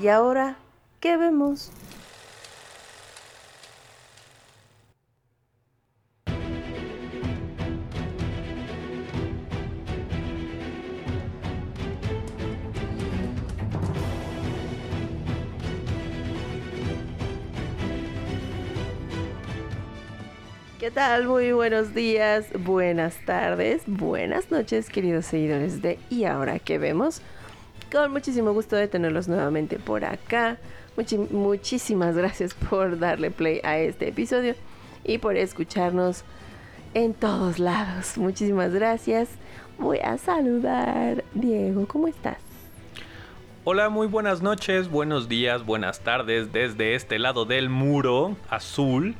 ¿Y ahora qué vemos? ¿Qué tal? Muy buenos días, buenas tardes, buenas noches, queridos seguidores de ¿Y ahora qué vemos? Con muchísimo gusto de tenerlos nuevamente por acá. Muchísimas gracias por darle play a este episodio y por escucharnos en todos lados. Muchísimas gracias. Voy a saludar. Diego, ¿cómo estás? Hola, muy buenas noches, buenos días, buenas tardes desde este lado del muro azul,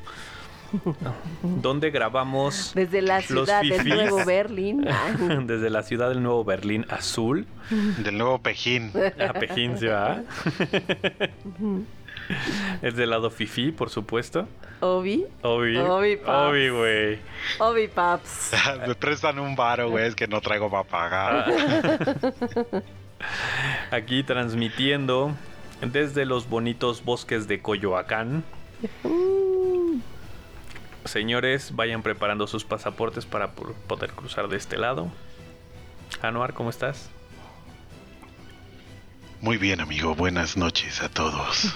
donde grabamos Desde la ciudad del. Nuevo Berlín. Ah, desde la ciudad del Nuevo Berlín azul, Del nuevo Pejín. a Pejín, ¿sí, va? Es del lado fifi, por supuesto. Obi. Obi. Obi, paps. Obi, güey. Obi Paps. Me prestan un varo, güey, es que no traigo para pagar. Aquí transmitiendo desde los bonitos bosques de Coyoacán. Señores, vayan preparando sus pasaportes para po- poder cruzar de este lado. Anuar, ¿cómo estás? Muy bien, amigo, buenas noches a todos.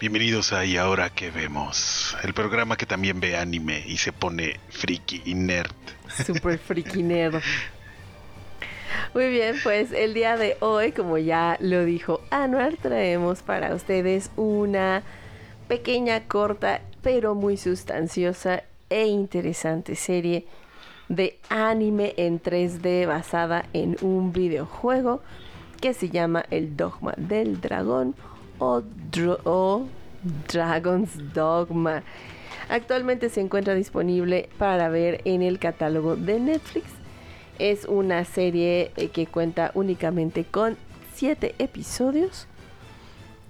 Bienvenidos a Y ahora que vemos, el programa que también ve anime y se pone friki y nerd. Super freaky nerd. Muy bien, pues el día de hoy, como ya lo dijo Anuar, traemos para ustedes una pequeña, corta, pero muy sustanciosa e interesante serie de anime en 3D basada en un videojuego que se llama El Dogma del Dragón o, Dragon's Dogma. Actualmente se encuentra disponible para ver en el catálogo de Netflix. Es una serie eh, que cuenta únicamente con 7 episodios.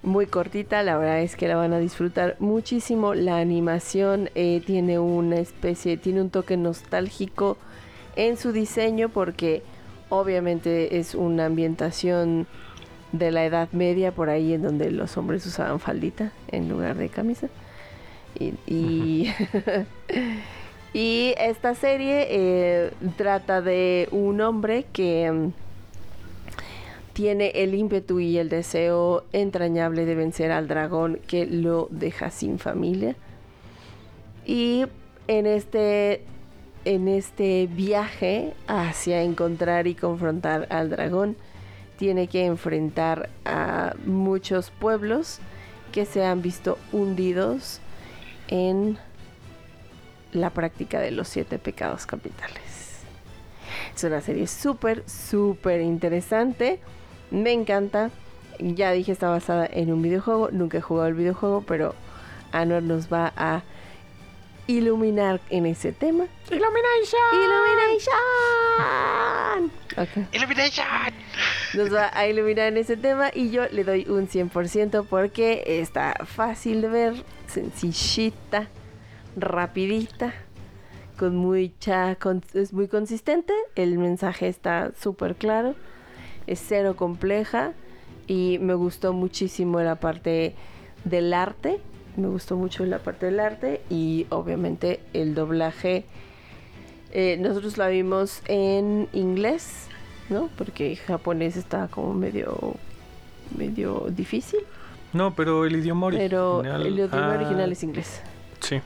Muy cortita, la verdad es que la van a disfrutar muchísimo. La animación eh, tiene una especie, tiene un toque nostálgico en su diseño porque obviamente es una ambientación de la Edad Media por ahí en donde los hombres usaban faldita en lugar de camisa. Y, y, y esta serie eh, trata de un hombre que mm, tiene el ímpetu y el deseo entrañable de vencer al dragón que lo deja sin familia. Y en este, en este viaje hacia encontrar y confrontar al dragón, tiene que enfrentar a muchos pueblos que se han visto hundidos en la práctica de los siete pecados capitales. Es una serie súper, súper interesante. Me encanta. Ya dije, está basada en un videojuego. Nunca he jugado el videojuego, pero Anor nos va a iluminar en ese tema. ¡Illumination! Ok. ¡Illumination! Nos va a iluminar en ese tema y yo le doy un 100% porque está fácil de ver, sencillita, rapidita, con mucha, con- es muy consistente, el mensaje está súper claro, es cero compleja y me gustó muchísimo la parte del arte, me gustó mucho la parte del arte y obviamente el doblaje. eh, nosotros la vimos en inglés, ¿no? Porque japonés está como medio medio difícil, No, pero el idioma original. pero el idioma Ah, original es inglés. Sí.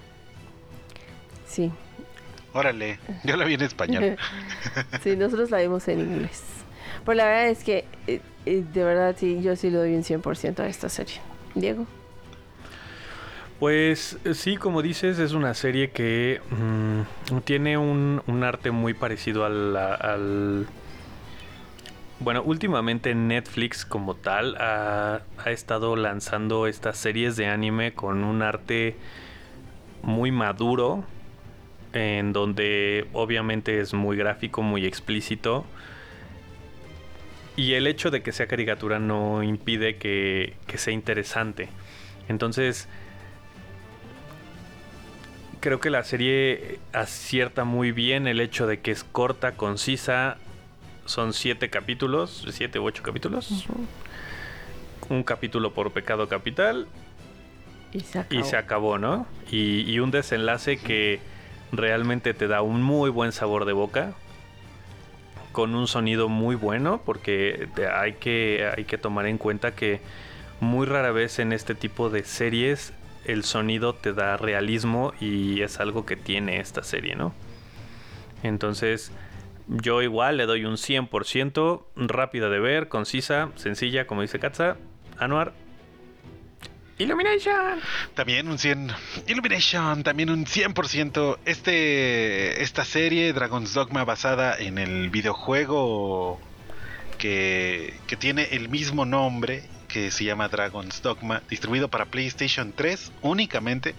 Sí. Órale, yo la vi en español. sí, nosotros la vimos en inglés. Pero la verdad es que eh, eh, de verdad sí, yo sí le doy un 100% a esta serie. Diego. Pues eh, sí, como dices, es una serie que mm, tiene un, arte muy parecido al, Bueno, últimamente Netflix como tal ha estado lanzando estas series de anime con un arte muy maduro, en donde obviamente es muy gráfico, muy explícito. Y el hecho de que sea caricatura no impide que, que sea interesante. Entonces, creo que la serie acierta muy bien el hecho de que es corta, concisa. Son siete capítulos, siete u ocho capítulos. Un capítulo por pecado capital Y se acabó. y se acabó, ¿no? Y, y un desenlace que realmente te da un muy buen sabor de boca. Con un sonido muy bueno. Porque hay, que, hay que tomar en cuenta que muy rara vez en este tipo de series el sonido te da realismo. Y es algo que tiene esta serie, ¿no? Entonces, yo igual le doy un 100%. Rápida de ver, concisa, sencilla, como dice Katza. Anuar. Illumination. También un 100. Illumination, también un 100%. Este, esta serie, Dragon's Dogma, basada en el videojuego que, que tiene el mismo nombre, que se llama Dragon's Dogma, distribuido para PlayStation 3 únicamente,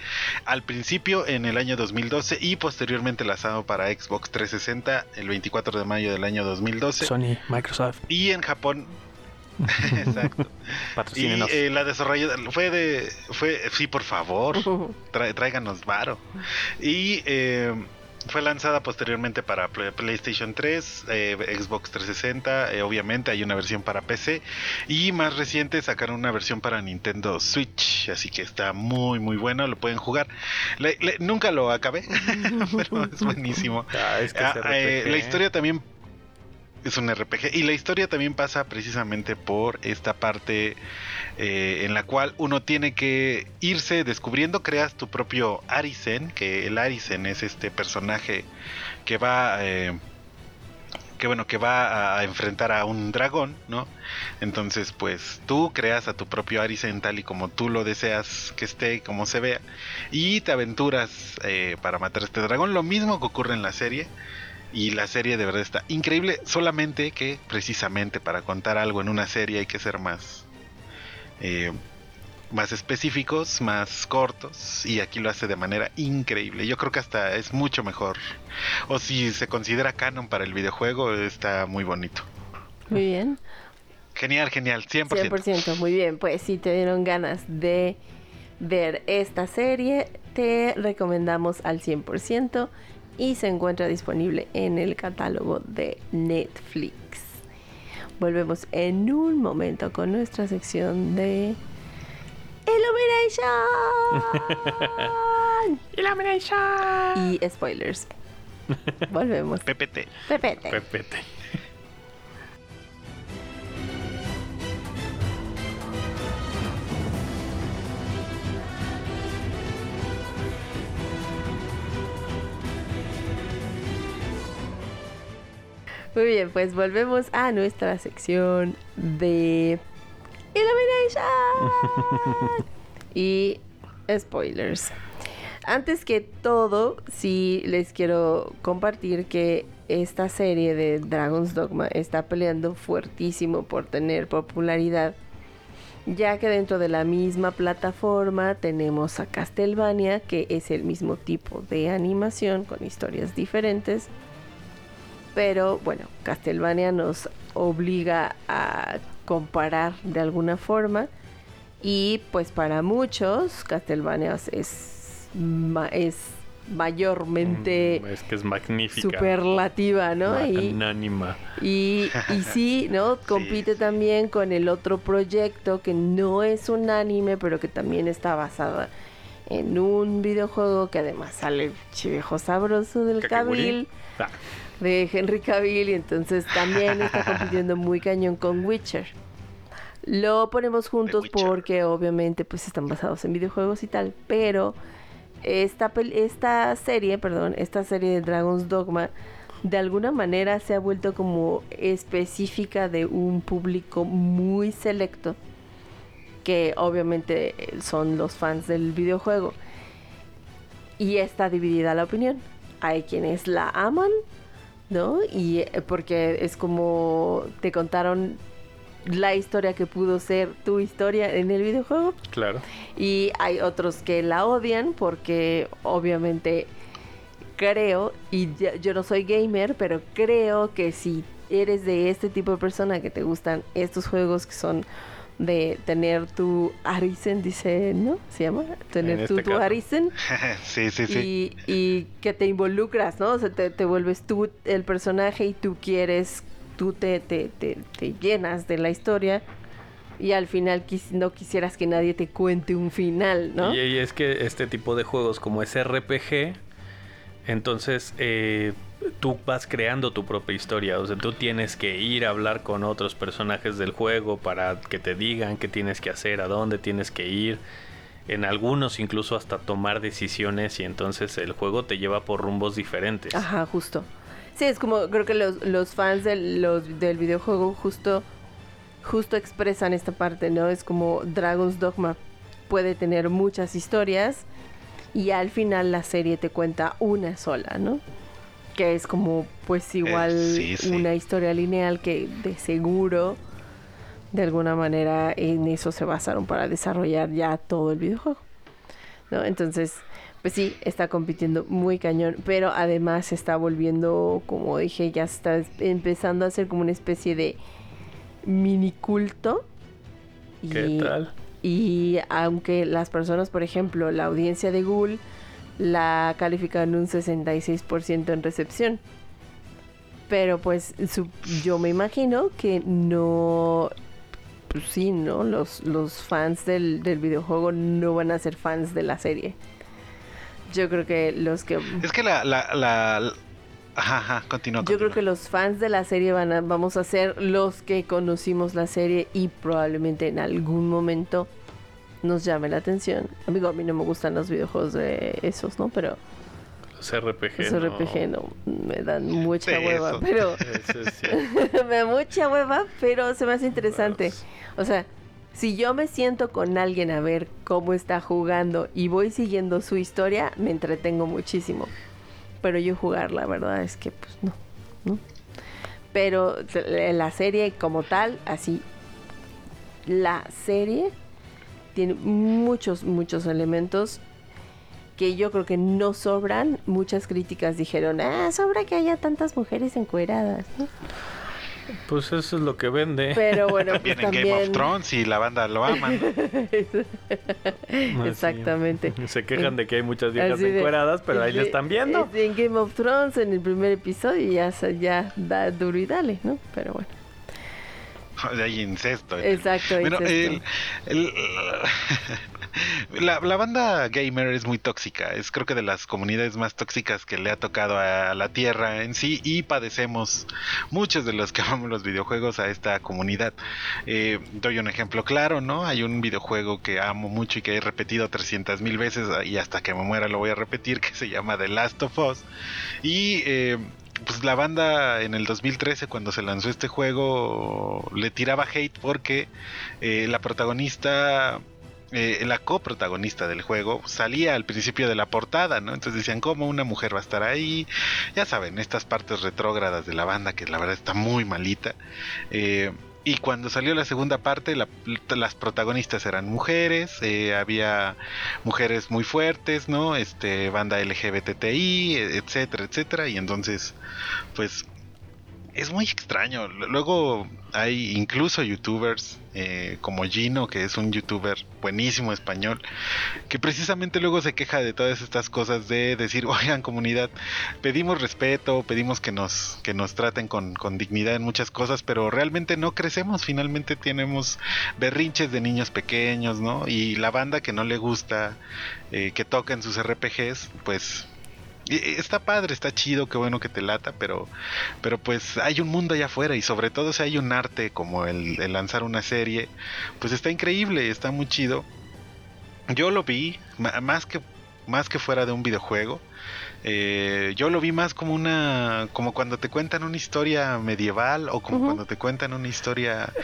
al principio en el año 2012 y posteriormente lanzado para Xbox 360 el 24 de mayo del año 2012. Sony, Microsoft, Y en Japón... Exacto. Y eh, la desarrolladora fue de. fue Sí, por favor. Tra- tráiganos varo. Y eh, fue lanzada posteriormente para Play- PlayStation 3, eh, Xbox 360. eh, obviamente hay una versión para PC. Y más reciente sacaron una versión para Nintendo Switch. Así que está muy, muy bueno. Lo pueden jugar. Le- le- nunca lo acabé, pero es buenísimo. Ah, es que Ah, eh, la historia también es un RPG y la historia también pasa precisamente por esta parte eh, en la cual uno tiene que irse descubriendo, creas tu propio Arisen, que el Arisen es este personaje que va eh, que bueno, que va a, enfrentar a un dragón, ¿no? Entonces, pues tú creas a tu propio Arisen tal y como tú lo deseas que esté, como se vea, y te aventuras eh, para matar a este dragón. Lo mismo que ocurre en la serie. Y la serie de verdad está increíble, solamente que precisamente para contar algo en una serie hay que ser más, eh, más específicos, más cortos, y aquí lo hace de manera increíble. Yo creo que hasta es mucho mejor. O si se considera canon para el videojuego, está muy bonito. Muy bien. Genial, genial, 100%. 100%, muy bien. Pues si te dieron ganas de ver esta serie, te recomendamos al 100% y se encuentra disponible en el catálogo de Netflix. Volvemos en un momento con nuestra sección de Illumination Illumination. y spoilers. Volvemos. PPT. Pepete. Pepete. Muy bien, pues volvemos a nuestra sección de Illumination y spoilers. Antes que todo, sí les quiero compartir que esta serie de Dragon's Dogma está peleando fuertísimo por tener popularidad, ya que dentro de la misma plataforma tenemos a Castlevania, que es el mismo tipo de animación con historias diferentes. Pero bueno, Castlevania nos obliga a comparar de alguna forma. Y pues para muchos, Castlevania es, ma- es mayormente Mm, Es que es magnífica. superlativa, ¿no? Magnánima. y, y sí, ¿no? Compite también con el otro proyecto que no es un anime, pero que también está basada en un videojuego que además sale el viejo sabroso del Kakegurui. Cabil Ah, de Henry Cavill y entonces también está compitiendo muy cañón con Witcher. Lo ponemos juntos porque obviamente pues están basados en videojuegos y tal, pero esta, esta serie, perdón, esta serie de Dragon's Dogma de alguna manera se ha vuelto como específica de un público muy selecto que obviamente eh, son los fans del videojuego. Y está dividida la opinión. Hay quienes la aman ¿no? Y eh, porque es como te contaron la historia que pudo ser tu historia en el videojuego. Claro. Y hay otros que la odian porque obviamente creo, y ya- yo no soy gamer, pero creo que si eres de este tipo de persona que te gustan estos juegos que son de tener tu Arisen, dice, ¿no? ¿Se llama? Tener En tu, este tu caso. Arisen sí, sí, sí. y, y que te involucras, ¿no? O sea, te, te vuelves tú el personaje y tú quieres, tú te, te, te, te llenas de la historia y al final quis- no quisieras que nadie te cuente un final, ¿no? Y, y es que este tipo de juegos como es RPG, entonces eh, tú vas creando tu propia historia. O sea, tú tienes que ir a hablar con otros personajes del juego para que te digan qué tienes que hacer, a dónde tienes que ir. En algunos incluso hasta tomar decisiones y entonces el juego te lleva por rumbos diferentes. Ajá, justo. Sí, es como creo que los, los fans del, los, del videojuego justo, justo expresan esta parte, ¿no? Es como Dragon's Dogma puede tener muchas historias y al final la serie te cuenta una sola, ¿no? Que es como pues igual sí, sí. una historia lineal que de seguro de alguna manera en eso se basaron para desarrollar ya todo el videojuego. ¿no? Entonces, pues sí, está compitiendo muy cañón, pero además se está volviendo, como dije, ya está empezando a ser como una especie de mini culto. ¿Qué Y- tal? Y aunque las personas, por ejemplo, la audiencia de Google la califica en un 66% en recepción. Pero pues su- yo me imagino que no... Pues sí, ¿no? Los, los fans del, del videojuego no van a ser fans de la serie. Yo creo que los que... Es que la, la, la, Ajá, ajá, continúa. Yo creo que los fans de la serie van a, vamos a ser los que conocimos la serie y probablemente en algún momento nos llame la atención. Amigo, a mí no me gustan los videojuegos de esos, ¿no? Pero Los RPG. los no. RPG no me dan mucha De hueva, eso. pero Eso me da mucha hueva, pero se me hace interesante. O sea, si yo me siento con alguien a ver cómo está jugando y voy siguiendo su historia, me entretengo muchísimo. Pero yo jugar, la verdad es que pues no, ¿no? Pero la serie como tal, así, la serie tiene muchos, muchos elementos que yo creo que no sobran. Muchas críticas dijeron, ah, sobra que haya tantas mujeres encueradas, ¿no? Pues eso es lo que vende. Pero bueno, pues También en Game of. Thrones y la banda lo aman. Exactamente. Se quejan de que hay muchas viejas de- encueradas, pero ahí le están viendo. En Game of Thrones, en el primer episodio, ya, ya da duro y dale, ¿no? Pero bueno. Hay incesto. en el- Exacto. Bueno, incesto. el- el- la, la banda gamer es muy tóxica. Es creo que de las comunidades más tóxicas que le ha tocado a la Tierra en sí y padecemos muchos de los que amamos los videojuegos a esta comunidad. Eh, doy un ejemplo claro, ¿no? Hay un videojuego que amo mucho y que he repetido 300 mil veces y hasta que me muera lo voy a repetir que se llama The Last of Us. Y... eh, pues la banda en el 2013 cuando se lanzó este juego le tiraba hate porque eh, la protagonista eh, la coprotagonista del juego salía al principio de la portada, ¿no? Entonces decían, ¿cómo una mujer va a estar ahí? Ya saben, estas partes retrógradas de la banda que la verdad está muy malita. Eh, y cuando salió la segunda parte, la- las protagonistas eran mujeres, eh, había mujeres muy fuertes, ¿no? Este, banda LGBTI, etcétera, etcétera. Y entonces, pues, es muy extraño. Luego hay incluso youtubers eh, como Gino, que es un youtuber buenísimo español, que precisamente luego se queja de todas estas cosas de decir, oigan comunidad, pedimos respeto, pedimos que nos, que nos traten con, con dignidad en muchas cosas, pero realmente no crecemos, finalmente tenemos berrinches de niños pequeños, ¿no? Y la banda que no le gusta eh, que toquen sus RPGs, pues... Está padre, está chido, qué bueno que te lata, pero pero pues hay un mundo allá afuera y sobre todo si hay un arte como el, el lanzar una serie, pues está increíble, está muy chido. Yo lo vi más que más que fuera de un videojuego. eh, yo lo vi más como una como cuando te cuentan una historia medieval o como cuando te cuentan una historia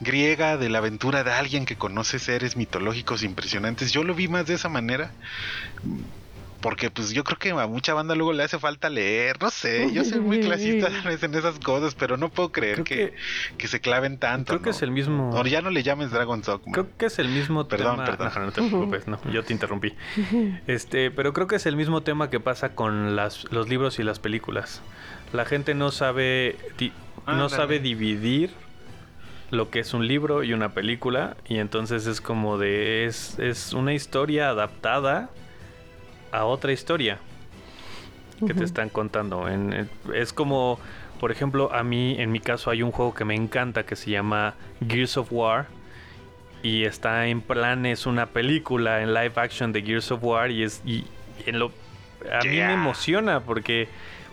griega de la aventura de alguien que conoce seres mitológicos impresionantes. Yo lo vi más de esa manera porque pues yo creo que a mucha banda luego le hace falta leer, no sé, yo soy muy clasista en esas cosas, pero no puedo creer que, que, se claven tanto. Creo que ¿no? es el mismo. O ya no le llames Dragon Dogma. Creo que es el mismo Perdón, tema. perdón. Ajá, no te preocupes, no, yo te interrumpí. Este, pero creo que es el mismo tema que pasa con las, los libros y las películas. La gente no sabe di- no sabe dividir lo que es un libro y una película y entonces es como de es, es una historia adaptada a otra historia que te están contando. En- en- es como, por ejemplo, a mí, en mi caso, hay un juego que me encanta que se llama Gears of War. Y está en planes una película en live action de Gears of War. Y es. Y en lo, a mí me emociona porque.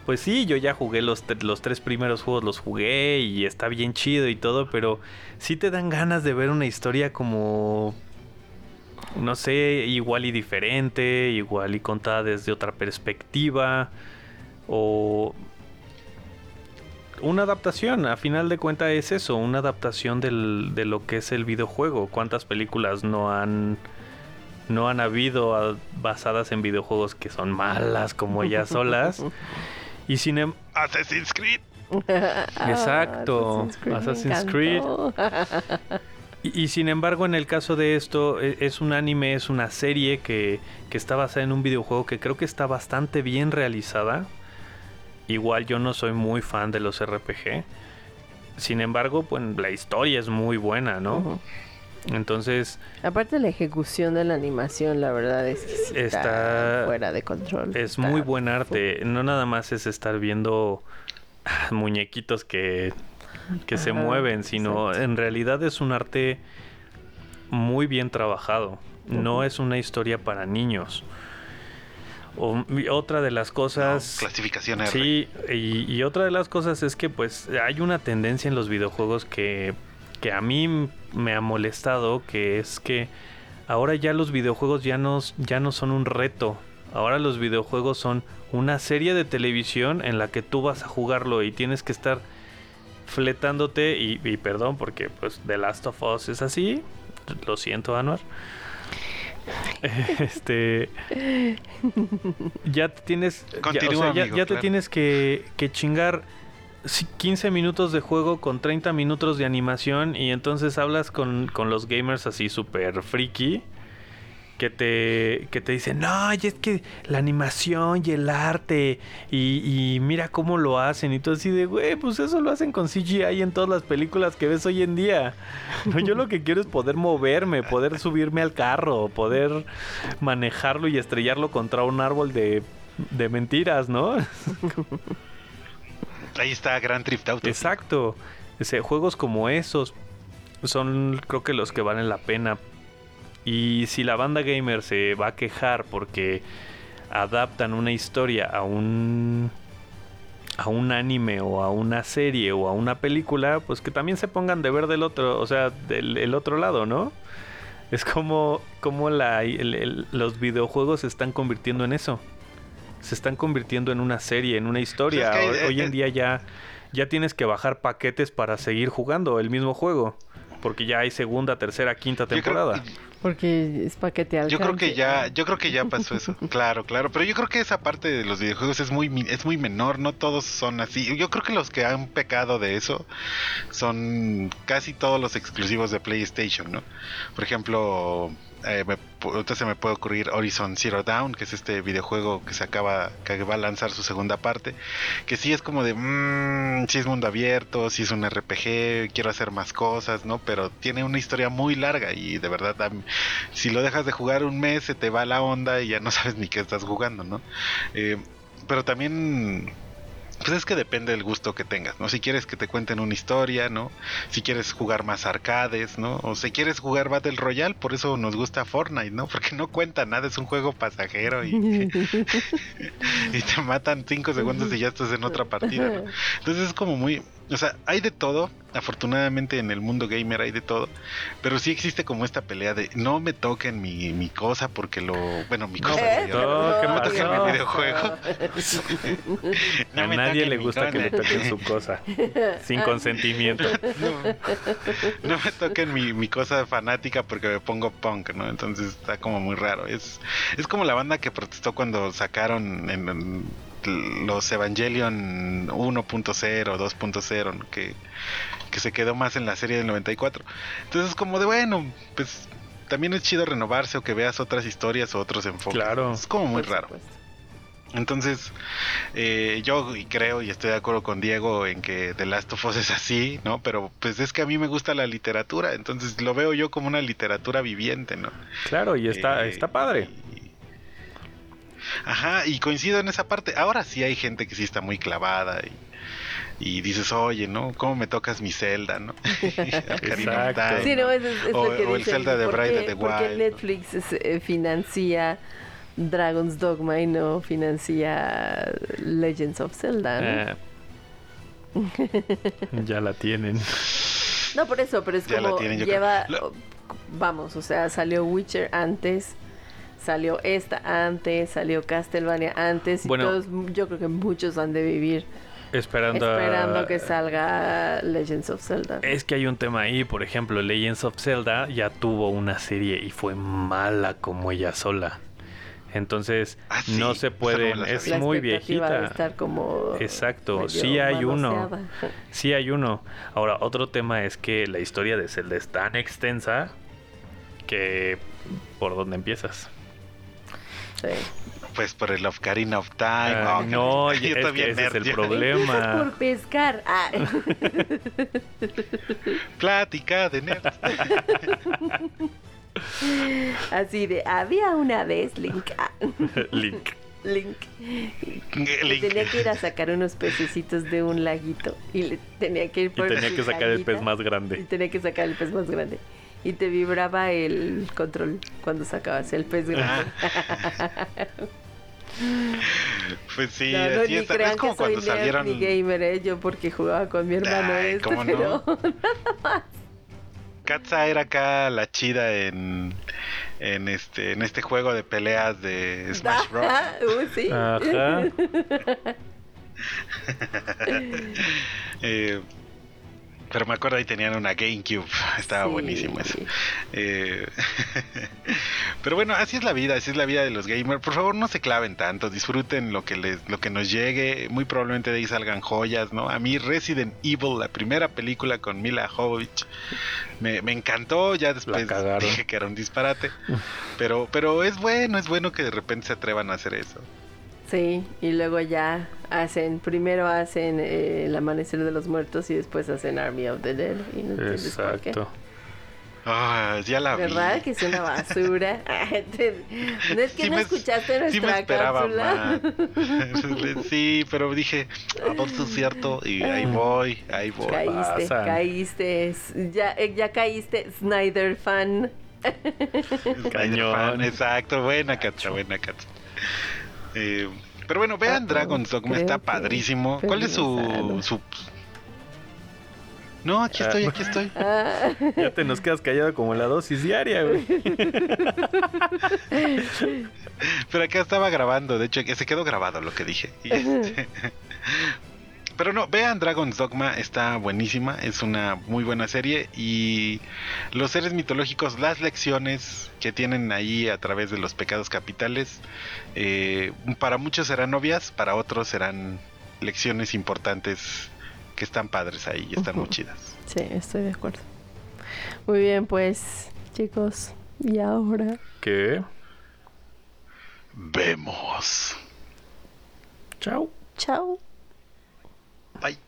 Pues sí, yo ya jugué los, los tres primeros juegos, los jugué y está bien chido y todo, pero sí te dan ganas de ver una historia como no sé, igual y diferente, igual y contada desde otra perspectiva, o una adaptación, a final de cuentas es eso, una adaptación del- de lo que es el videojuego. ¿Cuántas películas no han no han habido ah, basadas en videojuegos que son malas como ellas solas? Y sin em- Assassin's Creed. Exacto, me Assassin's encantó. Y, y sin embargo, en el caso de esto, e- es un anime, es una serie que, que está basada en un videojuego que creo que está bastante bien realizada. Igual yo no soy muy fan de los RPG. Sin embargo, pues la historia es muy buena, ¿no? Entonces, Aparte la ejecución de la animación, la verdad es que sí está, Está- fuera de control. es muy buen arte. No nada más es estar viendo muñequitos que, que se Ajá, mueven, sino exacto. en realidad es un arte muy bien trabajado. No es una historia para niños. O- y otra de las No, cosas... clasificación R. Sí, y, y otra de las cosas es que pues hay una tendencia en los videojuegos que, que a mí me ha molestado, que es que ahora ya los videojuegos ya no, ya no son un reto. Ahora los videojuegos son una serie de televisión en la que tú vas a jugarlo y tienes que estar fletándote y, y perdón porque pues The Last of Us es así. Lo siento, Anuar. Este ya te tienes ya- o Continúa, sea, ya, amigo, ya te claro. tienes que, que chingar si- 15 minutos de juego con 30 minutos de animación y entonces hablas con, con los gamers así súper friki que te, que te dicen, no, y es que la animación y el arte y, y mira cómo lo hacen y todo así de, güey, pues eso lo hacen con CGI en todas las películas que ves hoy en día. No, yo lo que quiero es poder moverme, poder subirme al carro, poder manejarlo y estrellarlo contra un árbol de, de mentiras, ¿no? Ahí está Grand Theft Auto. Exacto. Ese, juegos como esos son creo que los que valen la pena. Y si la banda gamer se va a quejar porque adaptan una historia a un a un anime o a una serie o a una película, pues que también se pongan de ver del otro, o sea, del el otro lado, ¿no? Es como, como la, el- el- los videojuegos se están convirtiendo en eso. Se están convirtiendo en una serie, en una historia. Pues es que, Hoy- Hoy eh, en eh, día ya, ya tienes que bajar paquetes para seguir jugando el mismo juego. Porque ya hay segunda, tercera, quinta Yo creo- temporada. Porque es para que te Yo creo que ya, yo creo que ya pasó eso. Claro, claro. Pero yo creo que esa parte de los videojuegos es muy, es muy menor. No todos son así. Yo creo que los que han pecado de eso son casi todos los exclusivos de PlayStation, ¿no? Por ejemplo, eh, me se me puede ocurrir Horizon Zero Dawn, que es este videojuego que se acaba, que va a lanzar su segunda parte, que sí es como de, mmm, sí es mundo abierto, sí es un RPG, quiero hacer más cosas, ¿no? Pero tiene una historia muy larga y de verdad, si lo dejas de jugar un mes, se te va la onda y ya no sabes ni qué estás jugando, ¿no? Eh, pero también pues es que depende del gusto que tengas, ¿no? Si quieres que te cuenten una historia, ¿no? Si quieres jugar más arcades, ¿no? O si quieres jugar Battle Royale, por eso nos gusta Fortnite, ¿no? Porque no cuenta nada, es un juego pasajero y, y te matan cinco segundos y ya estás en otra partida, ¿no? Entonces es como muy... o sea, hay de todo. Afortunadamente en el mundo gamer hay de todo. Pero sí existe como esta pelea de no me toquen mi, mi cosa porque lo. Bueno, mi cosa. ¿Eh? No, ¿qué no me toquen mi videojuego. No me nadie le gusta que le toquen su cosa. Sin consentimiento. No, no me toquen mi, mi cosa fanática porque me pongo punk, ¿no? Entonces está como muy raro. Es, es como la banda que protestó cuando sacaron en, en los Evangelion 1.0, 2.0, ¿no? que, que se quedó más en la serie del 94. Entonces es como de, bueno, pues también es chido renovarse o que veas otras historias o otros enfoques. Claro. Es como muy Por raro. supuesto. Entonces, eh, yo y creo y estoy de acuerdo con Diego en que The Last of Us es así, ¿no? Pero pues es que a mí me gusta la literatura, entonces lo veo yo como una literatura viviente, ¿no? Claro, y está, Eh, está padre. y- Ajá, y coincido en esa parte. Ahora sí hay gente que sí está muy clavada y, y dices, oye, ¿no? ¿Cómo me tocas mi Zelda, no? Exacto. Time, Sí, no, es, es- es O- lo que o el Zelda de ¿por Breath qué- of the por qué Wild, ¿no? Netflix eh, financia Dragon's Dogma y no financia Legends of Zelda? ¿no? Eh, ya la tienen. No, por eso, pero es Ya la como tienen, lleva, creo. Vamos, o sea, salió Witcher antes, salió esta antes, salió Castlevania antes, y Bueno. todos, yo creo que muchos han de vivir Esperando, a- esperando que salga Legends of Zelda. Es que hay un tema ahí, por ejemplo, Legends of Zelda ya tuvo una serie y fue mala como ella sola. Entonces, Ah, sí, no se esa no es La muy expectativa de viejita. estar como Exacto, sí hay uno. manoseada. Sí hay uno. Ahora, otro tema es que la historia de Zelda es tan extensa que por dónde empiezas. Sí. Pues por el Ocarina of Time. Ah, no, yo es que ese es el problema. Por pescar. Ah. Plática de nerd. Así de, había una vez Link. ah, Link. Link. Link. Tenía que ir a sacar unos pececitos de un laguito. Y le tenía que ir Y por tenía su que sacar el pez más Y grande. tenía que sacar el pez más grande. Y te vibraba el control cuando sacabas el pez grande. Pues sí, no, no, así ni está. crean Es como que soy cuando nerd salieron. gamer, ¿eh? Yo porque jugaba con mi hermano Ay, esto, ¿cómo no? pero... Katza era acá la chida en en este en este juego de peleas de Smash Bros. Sí. Ajá. Eh, pero me acuerdo ahí tenían una GameCube, estaba Sí. buenísimo eso. Eh, pero bueno, así es la vida, así es la vida de los gamers. Por favor, no se claven tanto, disfruten lo que les, lo que nos llegue. Muy probablemente de ahí salgan joyas, ¿no? A mí Resident Evil, la primera película con Mila Jovovich, me, me encantó. Ya después dije que era un disparate, pero, pero es bueno, es bueno que de repente se atrevan a hacer eso. Sí, y luego ya hacen, primero hacen eh, el amanecer de los muertos y después hacen Army of the Dead. Y no entiendes por qué. Exacto. Ah, ya la vi. ¿Verdad? Que es una basura. Te- no es que Sí no me- escuchaste nuestra sí me esperaba cápsula. sí, pero dije, a ver si es cierto, y ahí voy, ahí voy. Caíste, pasan. caíste. Ya, eh, ya caíste, Snyder fan. Cañón. Exacto, buena Katza, buena Katza. Eh, pero bueno, vean Ah, Dragon's Dogma, está padrísimo. ¿Cuál es su, su... No, aquí Ah. estoy, aquí estoy. Ah, Ya te nos quedas callado como la dosis diaria, güey. Pero acá estaba grabando, de hecho, que se quedó grabado lo que dije. Y este- Pero no, vean Dragon's Dogma, está buenísima, es una muy buena serie y los seres mitológicos, las lecciones que tienen ahí a través de los pecados capitales, eh, para muchos serán obvias, para otros serán lecciones importantes que están padres ahí y están muy chidas. sí, estoy de acuerdo. Muy bien, pues, chicos. Y ahora. ¿Qué? Vemos. Chao. Chao. Bye.